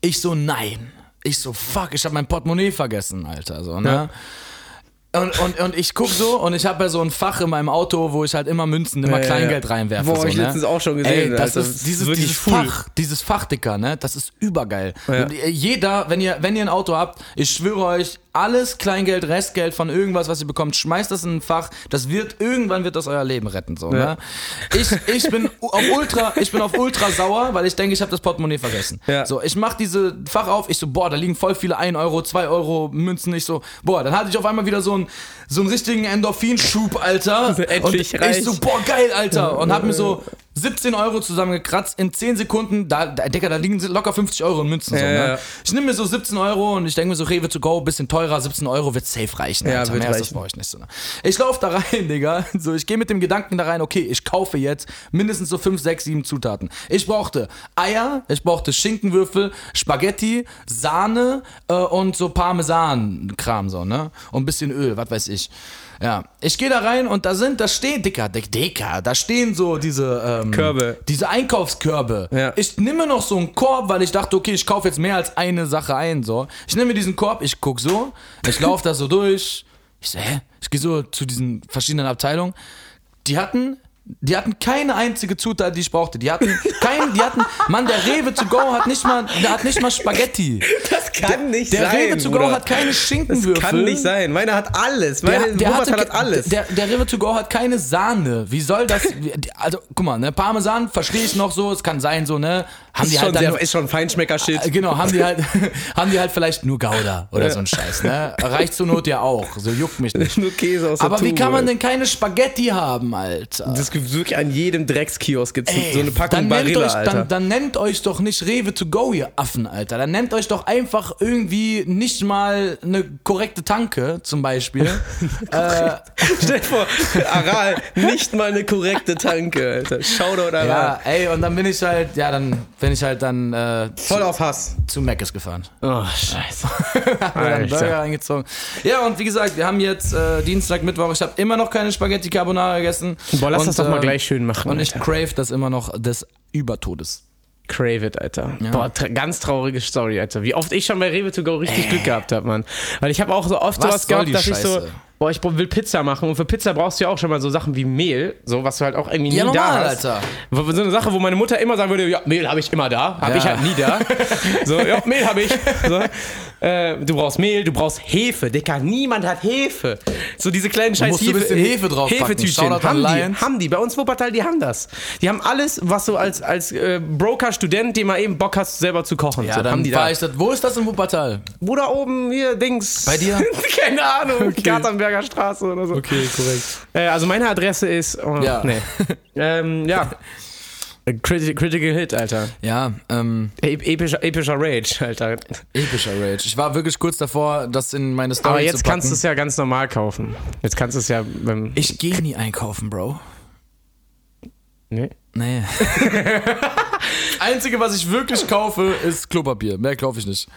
Ich so, nein. Ich so, fuck, ich habe mein Portemonnaie vergessen, Alter. So, ne? Ja. Und, und, und ich guck so und ich habe ja so ein Fach in meinem Auto, wo ich halt immer Münzen, immer Ja, Kleingeld reinwerfe. Boah, so, ich ne? letztens auch schon gesehen, Ey, das Alter. ist Das ist dieses, dieses. Fach, dieses Fach, Dicker, ne? Das ist übergeil. Ja. Jeder, wenn ihr, wenn ihr ein Auto habt, ich schwöre euch, alles Kleingeld, Restgeld von irgendwas, was ihr bekommt, schmeißt das in ein Fach. Das wird, irgendwann wird das euer Leben retten, so, Ja. ne? Ich, ich bin auf ultra, ich bin auf ultra sauer, weil ich denke, ich habe das Portemonnaie vergessen. Ja. So, ich mach diese Fach auf, ich so, boah, da liegen voll viele 1 Euro, 2 Euro Münzen. Ich so, boah, dann hatte ich auf einmal wieder so einen, so einen richtigen Endorphinschub, Alter. Endlich und reich. ich so, boah, geil, Alter. Und hab mir so 17 Euro zusammengekratzt in 10 Sekunden. Da, da, Digga, da liegen locker 50 Euro in Münzen. so, ne? Ich nehme mir so 17 Euro und ich denke mir so, Rewe to go, bisschen teurer, 17 Euro wird safe reichen. Ja, Alter. wird Mehr ist das reichen. euch nicht so. Ne? Ich laufe da rein, Digga. So, ich gehe mit dem Gedanken da rein, okay, ich kaufe jetzt mindestens so 5, 6, 7 Zutaten. Ich brauchte Eier, ich brauchte Schinkenwürfel, Spaghetti, Sahne äh, und so Parmesan-Kram, so, ne? Und ein bisschen Öl, was weiß ich. Ja, ich gehe da rein und da sind, da stehen, Dicker, Dick, Dicker, da stehen so diese ähm, Körbe. Diese Einkaufskörbe. Ja. Ich nehme noch so einen Korb, weil ich dachte, okay, ich kaufe jetzt mehr als eine Sache ein. So. Ich nehme diesen Korb, ich guck so, ich laufe da so durch. Ich so, hä? Ich gehe so zu diesen verschiedenen Abteilungen. Die hatten. Die hatten keine einzige Zutat, die ich brauchte. Die hatten kein, die hatten, Mann, der Rewe to go hat nicht mal, der hat nicht mal Spaghetti. Das kann nicht Der sein. Rewe to go hat keine Das Schinkenwürfel. kann nicht sein. Meiner hat alles. Meine Der, der, hatte, hat alles. Der, der River to go hat keine Sahne. Wie soll das? wie- Also, guck mal, ne, Parmesan verstehe ich noch so, es kann sein, so, ne? Haben ist, die schon halt dann sehr, ist schon Feinschmecker-Shit. äh, Genau, haben die halt, haben die halt vielleicht nur Gouda oder so ein Scheiß, ne? Reicht zur Not ja auch. So juckt mich nicht. Nur Käse aus der Aber wie Tube. kann man denn keine Spaghetti haben, Alter? Das gibt wirklich an jedem Dreckskiosk gibt's Ey, so eine Packung dann Barilla, euch, Alter. dann, dann nennt euch doch nicht Rewe to go, ihr Affen, Alter. Dann nennt euch doch einfach irgendwie nicht mal eine korrekte Tanke, zum Beispiel. äh, Stell dir vor, Aral, nicht mal eine korrekte Tanke, Alter. Shoutout Aral. ja, ey, und dann bin ich halt, ja, dann bin ich halt dann äh, Voll auf Hass. zu Mc's gefahren. Oh, scheiße. Hab mir dann einen Burger Alter. reingezogen. Ja, und wie gesagt, wir haben jetzt äh, Dienstag, Mittwoch. Ich habe immer noch keine Spaghetti Carbonara gegessen. Boah, lass und, das doch mal ähm, gleich schön machen, Und ich Alter. crave das immer noch des Übertodes. Crave it, Alter. Boah, tra ganz traurige Story, Alter. Wie oft ich schon bei Rewe to go richtig Glück gehabt habe, Mann. Weil ich habe auch so oft Was sowas gehabt, dass ich so, Scheiße? Boah, ich will Pizza machen und für Pizza brauchst du ja auch schon mal so Sachen wie Mehl, so was du halt auch irgendwie Ja, nie normal, da hast. Alter. So eine Sache, wo meine Mutter immer sagen würde, ja, Mehl habe ich immer da, habe Ja. ich halt nie da. So, ja, Mehl habe ich. So. Äh, du brauchst Mehl, du brauchst Hefe, Dicker. Niemand hat Hefe. So diese kleinen scheiß du ein bisschen Hefe draufpacken. Hefetütchen. Haben die, haben die. Bei uns Wuppertal, die haben das. Die haben alles, was du als, als äh, Broker-Student, dem mal eben Bock hast, selber zu kochen. Ja, so, dann haben die da. ich das. Wo ist das in Wuppertal? Wo da oben, hier, Dings. Bei dir? Keine Ahnung. Gartenberger Straße oder so. korrekt. Äh, also meine Adresse ist. Oh, Ja. Nee. ähm, ja. Critical, Critical Hit, Alter. Ja, ähm, E- Epischer, epischer Rage, Alter. epischer Rage. Ich war wirklich kurz davor, das in meine Story Aber zu jetzt packen. kannst du es ja ganz normal kaufen. Jetzt kannst du es ja beim. Ich gehe nie einkaufen, Bro. Nee. Nee. Einzige, was ich wirklich kaufe, ist Klopapier. Mehr kaufe ich nicht.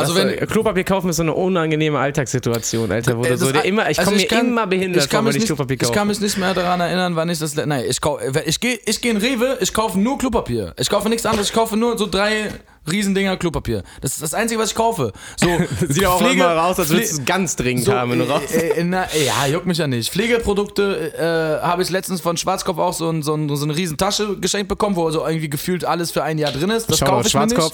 Also Also wenn wenn Klopapier kaufen ist so eine unangenehme Alltagssituation, Alter, wo Äh, so dir immer, ich also komme mir kann- immer behindert ich kann vor, wenn mich ich Klopapier nicht, Ich kaufe. kann mich nicht mehr daran erinnern, wann ich das. Nein, ich, ich gehe ich geh in Rewe, ich kaufe nur Klopapier. Ich kaufe nichts anderes, ich kaufe nur so drei Riesendinger Klopapier. Das ist das Einzige, was ich kaufe. So, Sieht auch Pflege- immer raus, als würdest du es ganz dringend so, haben, wenn du raus. äh, äh, na, ja, juckt mich ja nicht. Pflegeprodukte äh, habe ich letztens von Schwarzkopf auch so, ein, so, ein, so eine riesen Tasche geschenkt bekommen, wo so irgendwie gefühlt alles für ein Jahr drin ist. Das kaufe ich mir nicht.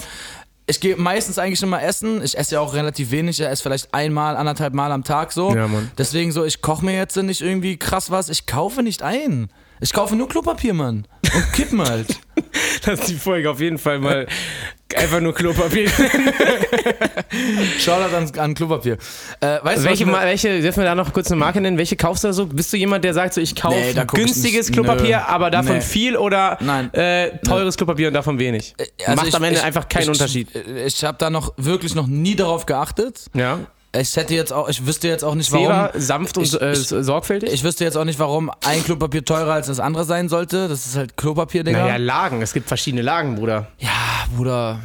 Ich gehe meistens eigentlich immer essen. Ich esse ja auch relativ wenig. Ich esse vielleicht einmal, anderthalb Mal am Tag so. Ja, Mann. Deswegen so, ich koche mir jetzt nicht irgendwie krass was. Ich kaufe nicht ein. Ich kaufe nur Klopapier, Mann. Und Kippen halt. Lass die Folge auf jeden Fall mal einfach nur Klopapier. Shoutout an, an Klopapier. Äh, weißt du, welche, Ma- welche, dürfen wir da noch kurz eine Marke nennen? Welche kaufst du da so? Bist du jemand, der sagt so, ich kaufe Nee, ich günstiges. Klopapier, Nö. aber davon Nee. viel oder Nein. Äh, teures Klopapier und davon wenig? Also Macht ich- am Ende ich- einfach keinen ich, Unterschied. Ich habe da noch wirklich noch nie darauf geachtet. Ja. Ich hätte jetzt auch, ich wüsste jetzt auch nicht, warum. Zera, sanft und Ich- äh, ich- sorgfältig? Ich wüsste jetzt auch nicht, warum ein Klopapier teurer als das andere sein sollte. Das ist halt Klopapier, Digga. naja, Lagen. Es gibt verschiedene Lagen, Bruder. Ja, Bruder.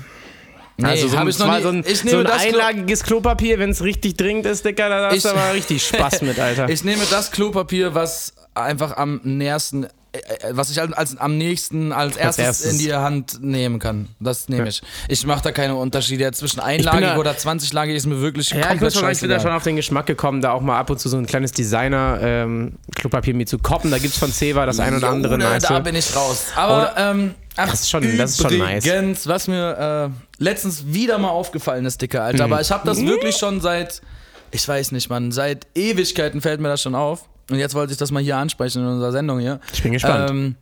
Nee, also so ein, ich nie- so ein, ich so ein einlagiges Klopapier, wenn es richtig dringend ist, Dicker, da hast du aber richtig Spaß mit, Alter. Ich nehme das Klopapier, was einfach am nähersten. Äh, was ich als, am nächsten, als erstes, erstes. in die Hand nehmen kann. Das nehme ich. Ich mache da keine Unterschiede zwischen einlagig da- oder 20-lagig ist mir wirklich Ja, ich komplett muss schon sagen, ich bin da schon auf den Geschmack gekommen, da auch mal ab und zu so ein kleines Designer-Klopapier mir zu koppen. Da gibt es von Ceva das ein oder andere Junge, nice. Da bin ich raus. Aber ähm, ach, Das ist schon- das ist schon nice. was mir äh, letztens wieder mal aufgefallen ist, Dicker, Mhm. Alter. Aber ich habe das wirklich schon seit, ich weiß nicht, Mann, seit Ewigkeiten fällt mir das schon auf. Und jetzt wollte ich das mal hier ansprechen in unserer Sendung hier. Ich bin gespannt. Ähm,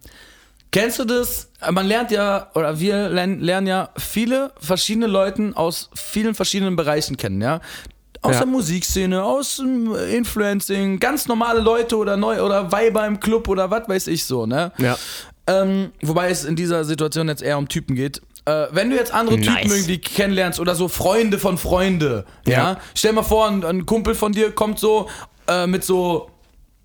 Kennst du das? Man lernt ja, oder wir lernen, ja viele verschiedene Leute aus vielen verschiedenen Bereichen kennen, ja? Aus Ja. der Musikszene, aus dem Influencing, ganz normale Leute oder neu oder Weiber im Club oder was weiß ich so, ne? Ja. Ähm, wobei es in dieser Situation jetzt eher um Typen geht. Äh, wenn du jetzt andere Typen Nice. irgendwie kennenlernst oder so Freunde von Freunde, ja, Ja. stell mal vor, ein, ein Kumpel von dir kommt so äh, mit so,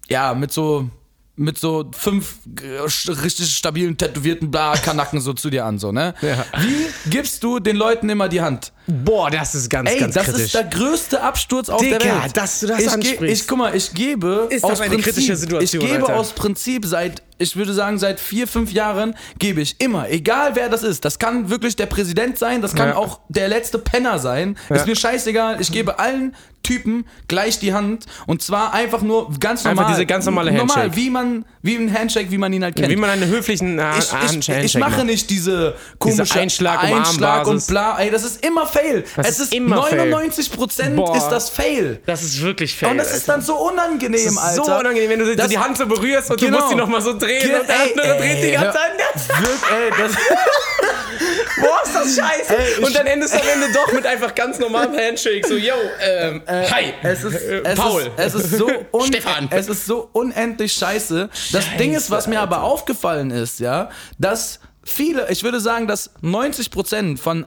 ja, mit so, mit so fünf äh, richtig stabilen, tätowierten Bla-Kanacken so zu dir an, so, ne? Ja. Wie gibst du den Leuten immer die Hand? Boah, das ist ganz, Ey, ganz das kritisch. ist der größte Absturz auf der Digga, Welt. dass du das ich, ge- ansprichst. ich guck mal, ich gebe Ist aus das eine Prinzip, kritische Situation, Ich gebe Alter. aus Prinzip seit, ich würde sagen, seit vier, fünf Jahren gebe ich immer, egal wer das ist. Das kann wirklich der Präsident sein, das kann Ja. auch der letzte Penner sein. Ist mir scheißegal. Ich gebe allen Typen gleich die Hand und zwar einfach nur ganz Einfach normal. diese ganz normale Normal, Handshake. wie man, wie ein Handshake, wie man ihn halt kennt Wie man einen höflichen äh, ich, ich, Handshake ich mache nicht diese komische Einschlag um Einschlag und bla. Ey, das ist immer Fail. Das es ist ist immer Fail. 99 Prozent ist das Fail. Das ist wirklich fair. Und das ist dann so unangenehm, das ist Alter. so unangenehm, wenn du Das- die Hand so berührst und Genau. du musst die nochmal so drehen Ge- und der andere dreht die ganze. Wirk- ey, das, Boah, ist das scheiße. Ey, und dann endest du am Ende doch mit einfach ganz normalem Handshake. So, yo, ähm, hi. es ist, Äh, es Paul. Ist, es ist so un Stefan. Es ist so unendlich scheiße. Das Ding ist, was mir aber aufgefallen ist, ja, dass viele, ich würde sagen, dass 90 Prozent von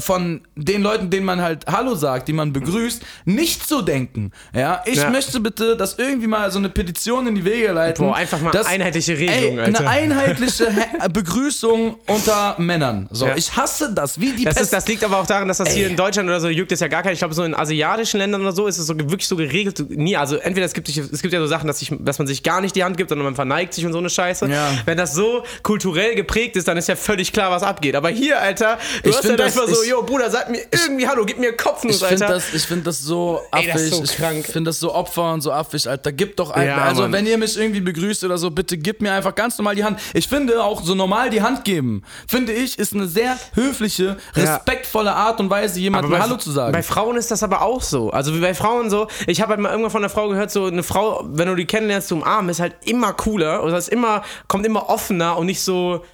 von den Leuten, denen man halt Hallo sagt, die man begrüßt, nicht so denken. Ja, ich Ja. möchte bitte, dass irgendwie mal so eine Petition in die Wege leiten. Boah, einfach mal dass, einheitliche Regelung, ey. Eine einheitliche Begrüßung unter Männern. So, Ja. ich hasse das, wie die Das, Pest. ist, das liegt aber auch daran, dass das hier in Deutschland oder so juckt es ja gar kein. Ich glaube, so in asiatischen Ländern oder so ist es so wirklich so geregelt. Nie, also entweder es gibt, es gibt ja so Sachen, dass, ich, dass man sich gar nicht die Hand gibt, sondern man verneigt sich und so eine Scheiße. Ja. Wenn das so kulturell geprägt ist, dann ist ja völlig klar, was abgeht. Aber hier, Alter, du Ich hast halt das- einfach so, yo, Bruder, sag mir irgendwie Hallo, gib mir Kopfnuss, Ich finde Alter. das, ich find das so affig. Ey, das ist so ich krank. finde das so Opfer und so affig, Alter. Gib doch einfach. Ja, also, Mann. wenn ihr mich irgendwie begrüßt oder so, bitte gib mir einfach ganz normal die Hand. Ich finde auch so normal die Hand geben, finde ich, ist eine sehr höfliche, respektvolle Art und Weise, jemandem Hallo zu sagen. Bei Frauen ist das aber auch so. Also wie bei Frauen so, ich habe halt mal irgendwann von einer Frau gehört, so eine Frau, wenn du die kennenlernst, zu umarmen, ist halt immer cooler oder ist immer, kommt immer offener und nicht so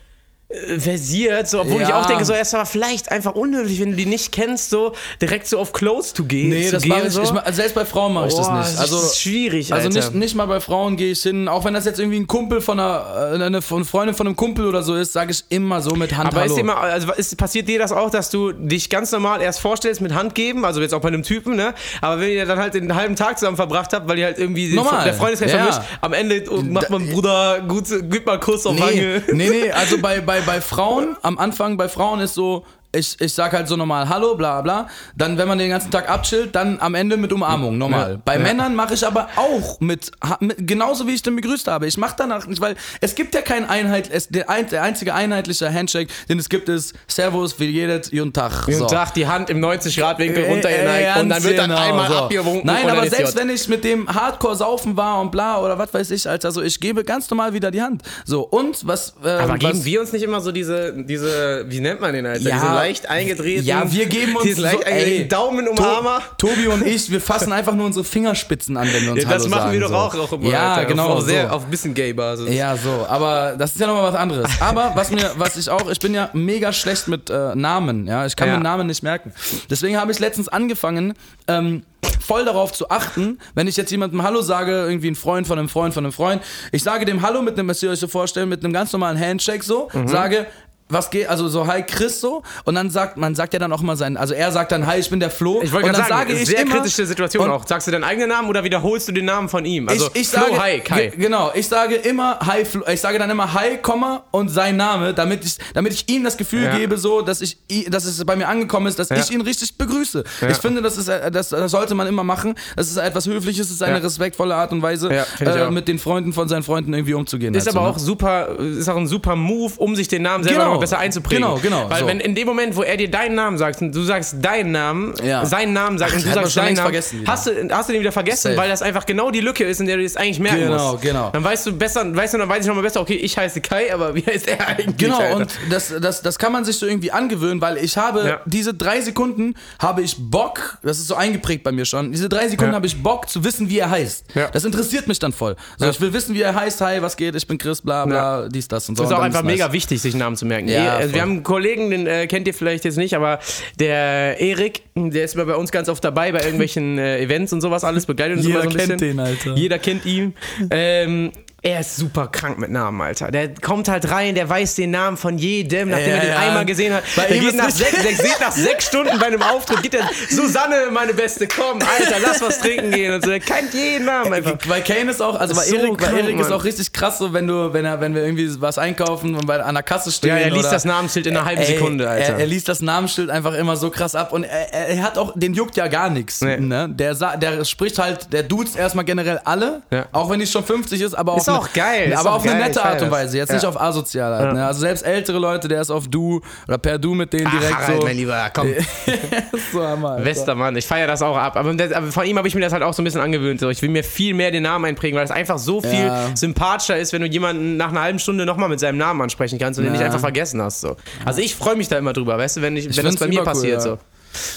versiert, so, obwohl Ja. ich auch denke, so, es ist aber vielleicht einfach unnötig, wenn du die nicht kennst, so direkt so auf Close to gehen. Nee, das gehen, mache ich, so. ich mach, also selbst bei Frauen mache ich das nicht. das Also ist schwierig, Also Alter. nicht, nicht mal bei Frauen gehe ich hin, auch wenn das jetzt irgendwie ein Kumpel von einer, äh, eine von- Freundin von einem Kumpel oder so ist, sage ich immer so mit Hand Aber Hallo. ist dir mal, also ist, passiert dir das auch, dass du dich ganz normal erst vorstellst mit Hand geben, also jetzt auch bei einem Typen, ne? Aber wenn ihr dann halt den halben Tag zusammen verbracht habt, weil ihr halt irgendwie den- Normal. der Freundeskreis Ja. vermischt, am Ende macht man Bruder, gut, gib mal Kuss auf Nee, Wange. nee, nee, also bei, bei, bei Frauen, am Anfang bei Frauen ist so, ich, ich sag halt so normal Hallo, bla bla. Dann, wenn man den ganzen Tag abchillt, dann am Ende mit Umarmung, normal. Ja. Bei Ja. Männern mache ich aber auch mit, mit, genauso wie ich den begrüßt habe. Ich mache danach nicht, weil es gibt ja kein Einheit, es, der, ein, der einzige einheitliche Handshake, den es gibt, ist Servus, wie jedes, guten Tag. Und So. sagt die Hand im 90-Grad-Winkel Ey, runtergeneigt und dann wird dann ganz einmal genau, so. abgewunken. Nein, aber selbst J. wenn ich mit dem Hardcore saufen war und bla oder was weiß ich, Alter, so ich gebe ganz normal wieder die Hand. So und was äh, Aber was, geben wir uns nicht immer so diese, diese, wie nennt man den, Alter? Ja. Leicht eingedrehten. Ja, wir geben uns leicht so, ey, Daumenumarmer. To Tobi und ich, wir fassen einfach nur unsere Fingerspitzen an, wenn wir uns Ja, das Hallo machen sagen, wir doch so. auch, auch immer. Ja, Alter. genau. Auf, sehr, so. auf ein bisschen Gay-Basis. Ja, so, aber das ist ja nochmal was anderes. Aber was mir, was ich auch, ich bin ja mega schlecht mit äh, Namen, ja. Ich kann Ja. mir Namen nicht merken. Deswegen habe ich letztens angefangen, ähm, voll darauf zu achten, wenn ich jetzt jemandem Hallo sage, irgendwie ein Freund von einem Freund von einem Freund, ich sage dem Hallo mit einem, was ihr euch so vorstellen, mit einem ganz normalen Handshake so, Mhm. sage, was geht, also so Hi Chris so und dann sagt, man sagt ja dann auch mal sein, also er sagt dann Hi, ich bin der Flo Ich wollte gerade sagen, sage ich sehr immer, kritische Situation auch. Sagst du deinen eigenen Namen oder wiederholst du den Namen von ihm? Also ich, ich Flo, sage, hi, Kai. ge- Genau, ich sage immer Hi, Flo, ich sage dann immer Hi, Komma und sein Name, damit ich, damit ich ihm das Gefühl Ja. gebe, so, dass ich, dass es bei mir angekommen ist, dass ich ihn richtig begrüße. Ich finde, das ist, äh, das, das sollte man immer machen. Das ist etwas Höfliches, es ist eine Ja. respektvolle Art und Weise, Ja, äh, mit den Freunden von seinen Freunden irgendwie umzugehen. Ist halt aber so, auch super, ist auch ein super Move, um sich den Namen selber Genau. Noch besser einzuprägen. Genau, genau, Weil so. wenn in dem Moment, wo er dir deinen Namen sagt und du sagst deinen Namen, Ja. seinen Namen sagt Ach, und du sagst deinen Namen, hast du, hast du den wieder vergessen, Safe. weil das einfach genau die Lücke ist, in der du das eigentlich merken Genau, musst. genau. Dann weißt du besser, weißt du, dann weiß ich nochmal besser, okay, ich heiße Kai, aber wie heißt er eigentlich? Genau, Alter? und das, das, das kann man sich so irgendwie angewöhnen, weil ich habe Ja. diese drei Sekunden habe ich Bock, das ist so eingeprägt bei mir schon, diese drei Sekunden Ja. habe ich Bock zu wissen, wie er heißt. Das interessiert mich dann voll. So, ich will wissen, wie er heißt, hi, was geht, ich bin Chris, bla bla, dies, das und so. Das ist auch einfach nice. mega wichtig, sich Namen zu merken. Ja, Eh, also wir haben einen Kollegen, den äh, kennt ihr vielleicht jetzt nicht, aber der Erik, der ist immer bei uns ganz oft dabei bei irgendwelchen äh, Events und sowas alles, begleitet uns Jeder immer so ein kennt bisschen. den, Alter. Jeder kennt ihn. Ähm, er ist super krank mit Namen, Alter. Der kommt halt rein, der weiß den Namen von jedem, nachdem Ja, er den ja. einmal gesehen hat. Bei der geht nach sechs, sechs, geht nach sechs Stunden bei einem Auftritt, geht er, Susanne, meine Beste, komm, Alter, lass was trinken gehen und so. Der kennt jeden Namen einfach. Weil Kane ist auch, also bei so Erik, bei krank, Erik ist auch richtig krass, so wenn du, wenn er, wenn wir irgendwie was einkaufen und bei, an der Kasse stehen. Ja, er liest oder, das Namensschild in einer halben Ey, Sekunde, Alter. Er, er liest das Namensschild einfach immer so krass ab und er, er, hat auch, den juckt ja gar nichts. Nee. Ne? Der, der spricht halt, der duzt erstmal generell alle, Ja. auch wenn die schon 50 ist, aber Ist auf, auch geil, aber auch auf eine nette ich Art und. Weise. Jetzt nicht auf asozial halt. Ne? Also selbst ältere Leute, der ist auf du oder per du mit denen direkt Harald, so. mein Lieber, komm. so Hammer. Westermann, ich feiere das auch ab. Aber, das, aber von ihm habe ich mir das halt auch so ein bisschen angewöhnt. So. Ich will mir viel mehr den Namen einprägen, weil es einfach so viel sympathischer ist, wenn du jemanden nach einer halben Stunde nochmal mit seinem Namen ansprechen kannst und den nicht einfach vergessen hast. So. Also ich freue mich da immer drüber, weißt du, wenn, ich, wenn das bei mir übercool, passiert. So.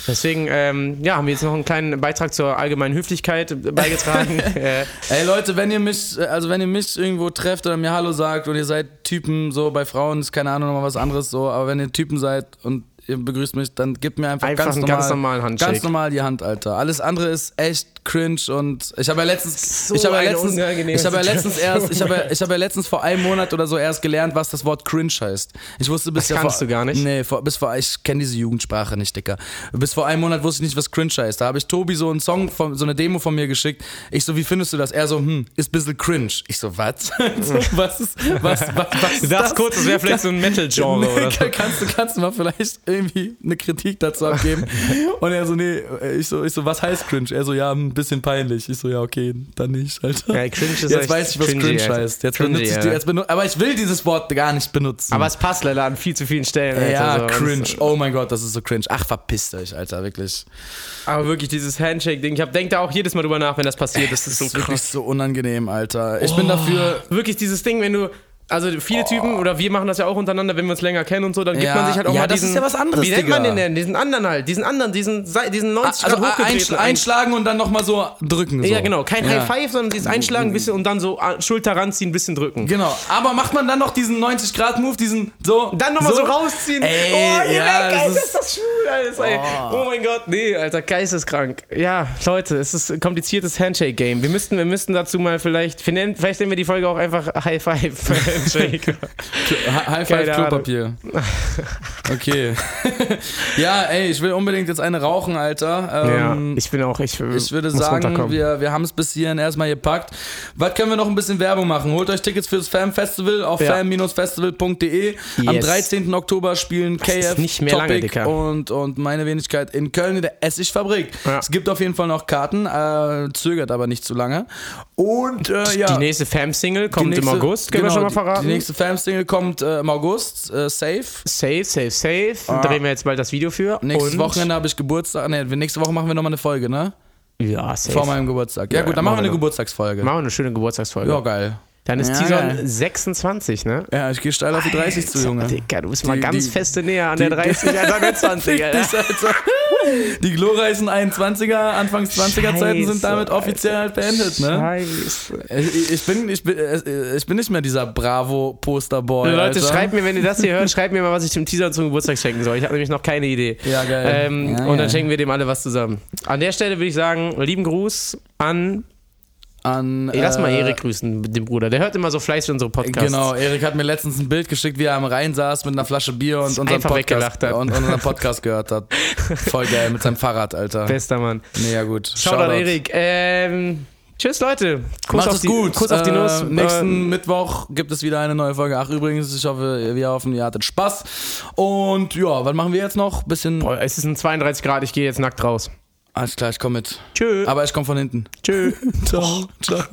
Deswegen ähm, ja, haben wir jetzt noch einen kleinen Beitrag zur allgemeinen Höflichkeit beigetragen. äh, Ey Leute, wenn ihr mich, also wenn ihr mich irgendwo trefft oder mir Hallo sagt und ihr seid Typen, so bei Frauen ist keine Ahnung, nochmal was anderes so, aber wenn ihr Typen seid und ihr begrüßt mich, dann gebt mir einfach, Einfach ganz, einen normal, ganz normalen Handshake. Ganz normal die Hand, Alter. Alles andere ist echt cringe und ich habe ja letztens, So ich habe ja letztens, ich habe ja letztens erst, ich habe ja, ich habe ja letztens vor einem Monat oder so erst gelernt, was das Wort cringe heißt. Ich wusste bis Das ja kannst vor, du gar nicht? Nee, vor, bis vor, ich kenne diese Jugendsprache nicht, Dicker. Bis vor einem Monat wusste ich nicht, was cringe heißt. Da habe ich Tobi so einen Song, von, so eine Demo von mir geschickt. Ich so, wie findest du das? Er so, hm, ist ein bisschen cringe. Ich so, was? was ist, was, was, was du dachtest kurz, das wäre vielleicht so ein Metal-Genre oder so. kannst, du, kannst du mal vielleicht irgendwie eine Kritik dazu abgeben? Und er so, nee, ich so, ich so, was heißt cringe? Er so, ja, ein bisschen peinlich. Ich so, ja, okay, dann nicht, Alter. Ja, cringe ist Jetzt weiß ich, was cringy, cringe heißt. Jetzt Cringy, benutze ich die, jetzt benu aber ich will dieses Wort gar nicht benutzen. Aber es passt leider an viel zu vielen Stellen. Alter, ja, so. cringe. Oh mein Gott, das ist so cringe. Ach, verpisst euch, Alter, wirklich. Aber wirklich dieses Handshake-Ding, ich denke da auch jedes Mal drüber nach, wenn das passiert. Das ist so Das ist wirklich so unangenehm, Alter. Ich bin dafür. Wirklich dieses Ding, wenn du. Also viele Typen, oder wir machen das ja auch untereinander, wenn wir uns länger kennen und so, dann gibt Ja, man sich halt auch ja, mal das diesen... ist ja was anderes, Wie nennt man den denn? Diesen anderen halt. Diesen anderen, diesen, diesen 90 Also Grad einschl einschlagen und dann nochmal so drücken. So. Ja, genau. Kein Ja. High Five, sondern dieses Einschlagen ein bisschen und dann so ah, Schulter ranziehen, bisschen drücken. Genau. Aber macht man dann noch diesen 90-Grad-Move, diesen so. Dann nochmal so, rausziehen. Ey, oh, ja, Alter, ist- das schwul, Alter. Ey. Oh. mein Gott, nee, Alter, geisteskrank. Ja, Leute, es ist ein kompliziertes Handshake-Game. Wir müssten, wir müssten dazu mal vielleicht, vielleicht nennen wir die Folge auch einfach High Five High Five. Klopapier. Okay. ja, ey, ich will unbedingt jetzt eine rauchen, Alter. ja, Ähm, ich bin auch, ich, Ich würde sagen, wir, wir haben es bis hierhin erstmal gepackt. Was können wir noch ein bisschen Werbung machen? Holt euch Tickets fürs Fam Festival auf Ja. fam-festival.de. Am Yes. 13. Oktober spielen KF, nicht mehr lange, Topic Dicker. und, und meine Wenigkeit in Köln in der Essigfabrik. Ja. Es gibt auf jeden Fall noch Karten, äh, zögert aber nicht zu lange. Und äh, ja. Die nächste Fam-Single kommt nächste- im August, können genau, wir schon mal die- verraten. Die nächste Fam-Single kommt äh, im August, äh, safe. safe, safe, safe. Ah. Drehen wir jetzt bald das Video für. Nächstes und Wochenende habe ich Geburtstag. Ne, nächste Woche machen wir nochmal eine Folge, ne? Ja, safe. Vor meinem Geburtstag. Ja, Ja, gut, dann machen wir eine wir. Geburtstagsfolge. Machen wir eine schöne Geburtstagsfolge. Ja, geil. Dann ist Ja, Tison geil. 26, ne? Ja, ich gehe steil auf die 30 zu, Junge. Digga, du bist mal Die- ganz die- feste näher an der die- 30 als an der 20, Alter. Die glorreichen 21er, Anfangs 20er Zeiten sind damit offiziell halt beendet, ne? Scheiße. Ich, ich, bin, ich, bin, äh, ich bin nicht mehr dieser Bravo-Posterboy. Leute, Alter. schreibt mir, wenn ihr das hier hört, schreibt mir mal, was ich dem Teaser zum Geburtstag schenken soll. Ich habe nämlich noch keine Idee. Ja, geil. Ähm, Ja, und dann ja. schenken wir dem alle was zusammen. An der Stelle würde ich sagen, lieben Gruß an an. Ey, lass mal äh, Erik grüßen, den Bruder. Der hört immer so fleißig unsere Podcasts. Genau, Erik hat mir letztens ein Bild geschickt, wie er am Rhein saß mit einer Flasche Bier und unseren Podcast, und, unseren Podcast gehört hat. Voll geil, mit seinem Fahrrad, Alter. Bester Mann. Ja gut. Shoutout, Erik. Ähm, tschüss, Leute. Kuss Macht auf es die, gut. Kuss auf die Nuss. Äh, nächsten Ähm, Mittwoch gibt es wieder eine neue Folge. Ach, übrigens, ich hoffe, wir hoffen, ihr hattet Spaß. Und ja, was machen wir jetzt noch? Bisschen. boah, es ist ein 32 Grad, ich gehe jetzt nackt raus. Alles klar, ich komme mit. Tschö. Aber ich komme von hinten. Tschö. Ciao. Ciao.